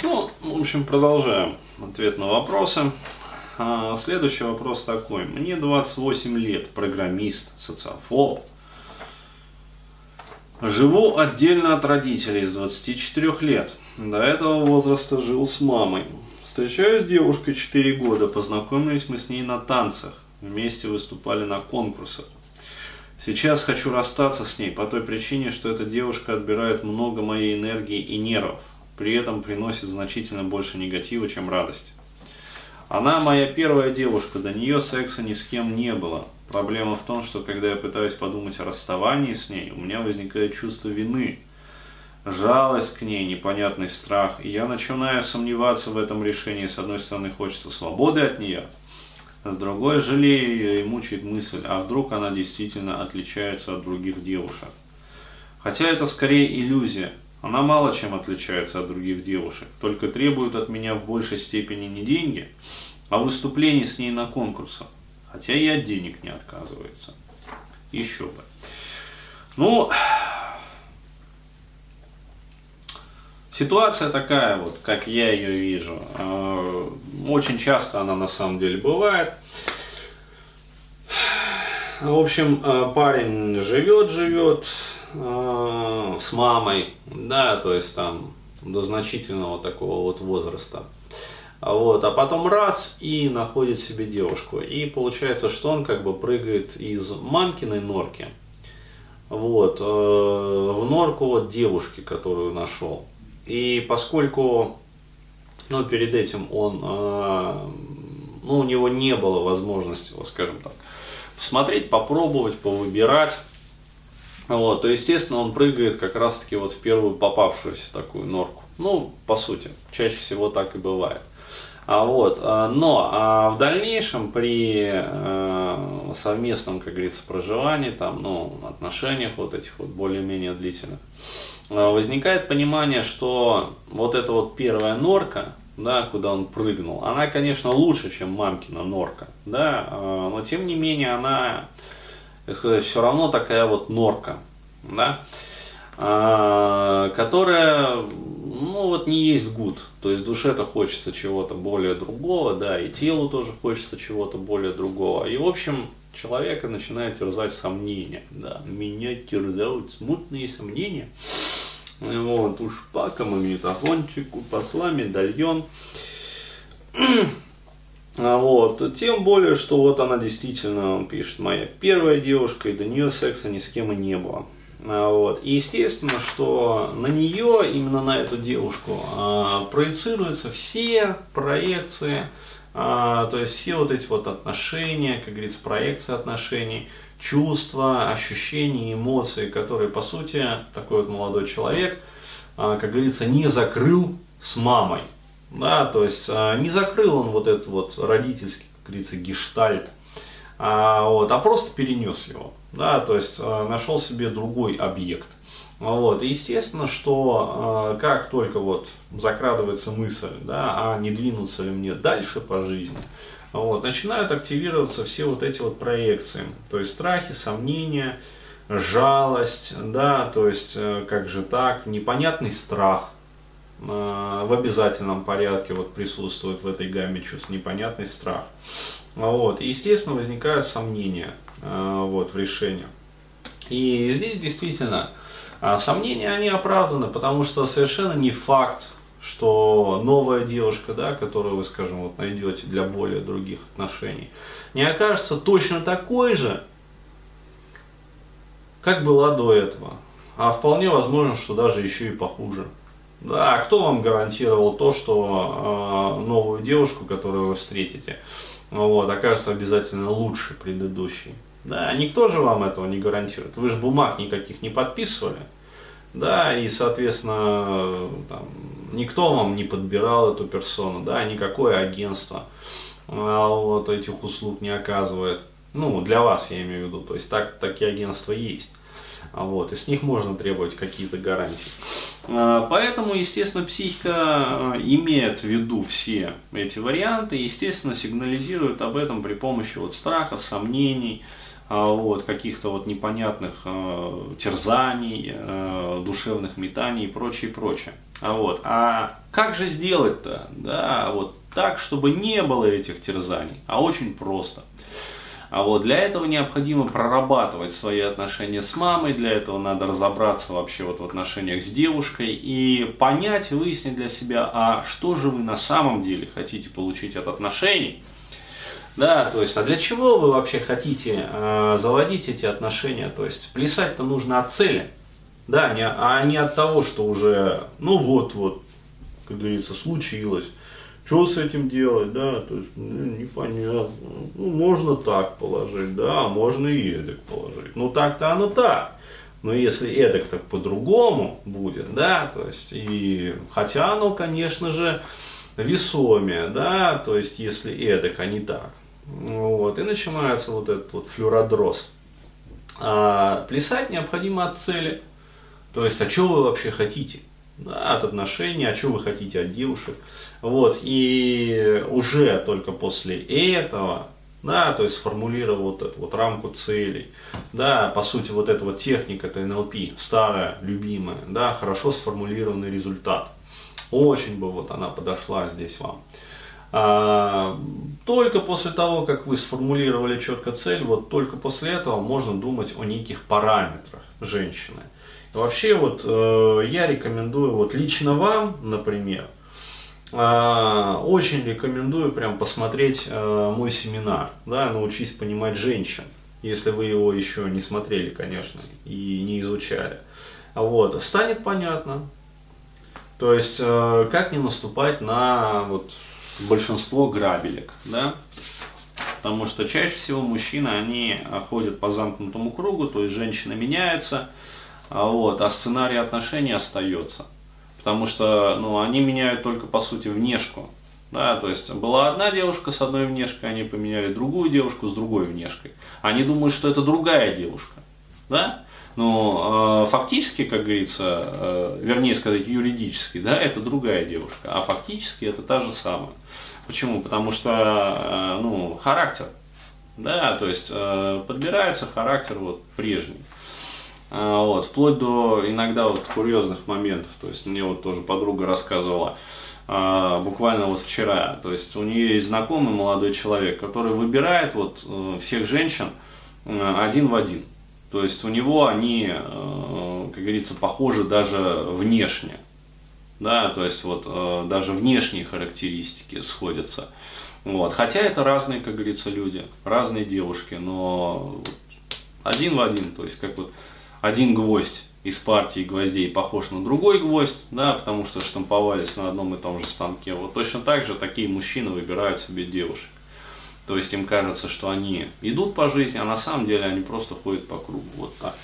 Ну, в общем, продолжаем ответ на вопросы. А, следующий вопрос такой. Мне 28 лет, программист, социофоб. Живу отдельно от родителей с 24 лет. До этого возраста жил с мамой. Встречаюсь с девушкой 4 года, познакомились мы с ней на танцах. Вместе выступали на конкурсах. Сейчас хочу расстаться с ней по той причине, что эта девушка отбирает много моей энергии и нервов. При этом приносит значительно больше негатива, чем радость. Она моя первая девушка, до нее секса ни с кем не было. Проблема в том, что когда я пытаюсь подумать о расставании с ней, у меня возникает чувство вины, жалость к ней, непонятный страх, и я начинаю сомневаться в этом решении. С одной стороны, хочется свободы от нее, с другой жалею ее и мучает мысль, а вдруг она действительно отличается от других девушек. Хотя это скорее иллюзия. Она мало чем отличается от других девушек, только требует от меня в большей степени не деньги, а выступлений с ней на конкурсах. Хотя и от денег не отказывается. Еще бы. Ну, ситуация такая вот, как я ее вижу. А, очень часто она на самом деле бывает. В общем, а, парень живет, живет, э, с мамой, да, то есть там до значительного такого вот возраста. Вот, а потом раз и находит себе девушку. И получается, что он как бы прыгает из мамкиной норки вот, э, в норку вот девушки, которую нашел. И поскольку ну, перед этим он, э, ну, у него не было возможности, вот, скажем так, посмотреть, попробовать, повыбирать, вот, то, естественно, он прыгает как раз-таки вот в первую попавшуюся такую норку. Ну, по сути, чаще всего так и бывает. А вот, а, но а в дальнейшем при э, совместном, как говорится, проживании, там, ну, отношениях вот этих вот более-менее длительных, э, возникает понимание, что вот эта вот первая норка, да, куда он прыгнул, она, конечно, лучше, чем мамкина норка, да, э, но тем не менее она так сказать, все равно такая вот норка, да, а, которая, ну вот не есть гуд, то есть душе-то хочется чего-то более другого, да, и телу тоже хочется чего-то более другого, и в общем человека начинает терзать сомнения, да, меня терзают смутные сомнения, вот, уж пака, магнитофончику, посла, медальон, а вот. Тем более, что вот она действительно, пишет, моя первая девушка, и до нее секса ни с кем и не было. А вот. И естественно, что на нее, именно на эту девушку, а, проецируются все проекции, а, то есть все вот эти вот отношения, как говорится, проекции отношений, чувства, ощущения, эмоции, которые, по сути, такой вот молодой человек, как говорится, не закрыл с мамой. Да, то есть а, не закрыл он вот этот вот родительский, как говорится, гештальт, а, вот, а просто перенес его. Да, то есть а, нашел себе другой объект. Вот, и естественно, что как только вот закрадывается мысль, да, а не двинуться ли мне дальше по жизни, вот, начинают активироваться все вот эти вот проекции, то есть страхи, сомнения, жалость, да, то есть э, как же так, непонятный страх, в обязательном порядке вот присутствует в этой гамме чувств непонятный страх. Вот. И, естественно, возникают сомнения э, вот, в решении. И здесь действительно э, сомнения, они оправданы, потому что совершенно не факт, что новая девушка, да, которую вы, скажем, вот найдете для более других отношений, не окажется точно такой же, как была до этого. А вполне возможно, что даже еще и похуже. Да, кто вам гарантировал то, что э, новую девушку, которую вы встретите, вот, окажется обязательно лучше предыдущей? Да, никто же вам этого не гарантирует. Вы же бумаг никаких не подписывали. Да, и, соответственно, там, никто вам не подбирал эту персону, да, никакое агентство а, вот этих услуг не оказывает. Ну, для вас я имею в виду, то есть так, такие агентства есть. Вот, и с них можно требовать какие-то гарантии. А, поэтому, естественно, психика а, имеет в виду все эти варианты, естественно, сигнализирует об этом при помощи вот страхов, сомнений, а, вот, каких-то вот непонятных терзаний, душевных метаний и прочее, прочее. Вот. а как же сделать-то? Да, вот так, чтобы не было этих терзаний, а очень просто. А вот для этого необходимо прорабатывать свои отношения с мамой, для этого надо разобраться вообще вот в отношениях с девушкой и понять, выяснить для себя, а что же вы на самом деле хотите получить от отношений. Да, то есть, а для чего вы вообще хотите э, заводить эти отношения? То есть, плясать-то нужно от цели, да, не, а не от того, что уже, ну вот-вот, как говорится, случилось. Что с этим делать, да, то есть, ну, непонятно. Ну, можно так положить, да, а можно и эдак положить. Ну, так-то оно так. Но если эдак, так по-другому будет, да, то есть, и, хотя оно, конечно же, весомее, да, то есть, если эдак, а не так. Вот, и начинается вот этот вот флюородроз. А, плясать необходимо от цели. То есть, а что вы вообще хотите? От отношений, а что вы хотите от девушек. Вот, и уже только после этого, да, то есть сформулировал вот эту вот рамку целей, да, по сути вот эта вот техника, это НЛП, старая, любимая, да, хорошо сформулированный результат. Очень бы вот она подошла здесь вам. А, только после того, как вы сформулировали четко цель, вот только после этого можно думать о неких параметрах женщины. Вообще вот э, я рекомендую, вот лично вам, например, э, очень рекомендую прям посмотреть э, мой семинар, да, научись понимать женщин, если вы его еще не смотрели, конечно, и не изучали. Вот, станет понятно. То есть, э, как не наступать на вот большинство грабелек, да? Потому что чаще всего мужчины, они ходят по замкнутому кругу, то есть женщина меняется, а, вот, а сценарий отношений остается. Потому что ну, они меняют только, по сути, внешку. Да, то есть была одна девушка с одной внешкой, они поменяли другую девушку с другой внешкой. Они думают, что это другая девушка. Да? Но э, фактически, как говорится, э, вернее сказать, юридически, да, это другая девушка, а фактически это та же самая. Почему? Потому что, э, ну, характер, да, то есть э, подбирается характер вот прежний. Вот, вплоть до иногда вот курьезных моментов. То есть мне вот тоже подруга рассказывала, буквально вот вчера. То есть у нее есть знакомый молодой человек, который выбирает вот всех женщин один в один. То есть у него они, э, как говорится, похожи даже внешне. Да, то есть вот э, даже внешние характеристики сходятся. Вот. Хотя это разные, как говорится, люди, разные девушки, но один в один, то есть как вот один гвоздь из партии гвоздей похож на другой гвоздь, да, потому что штамповались на одном и том же станке. Вот точно так же такие мужчины выбирают себе девушек. То есть им кажется, что они идут по жизни, а на самом деле они просто ходят по кругу. Вот так.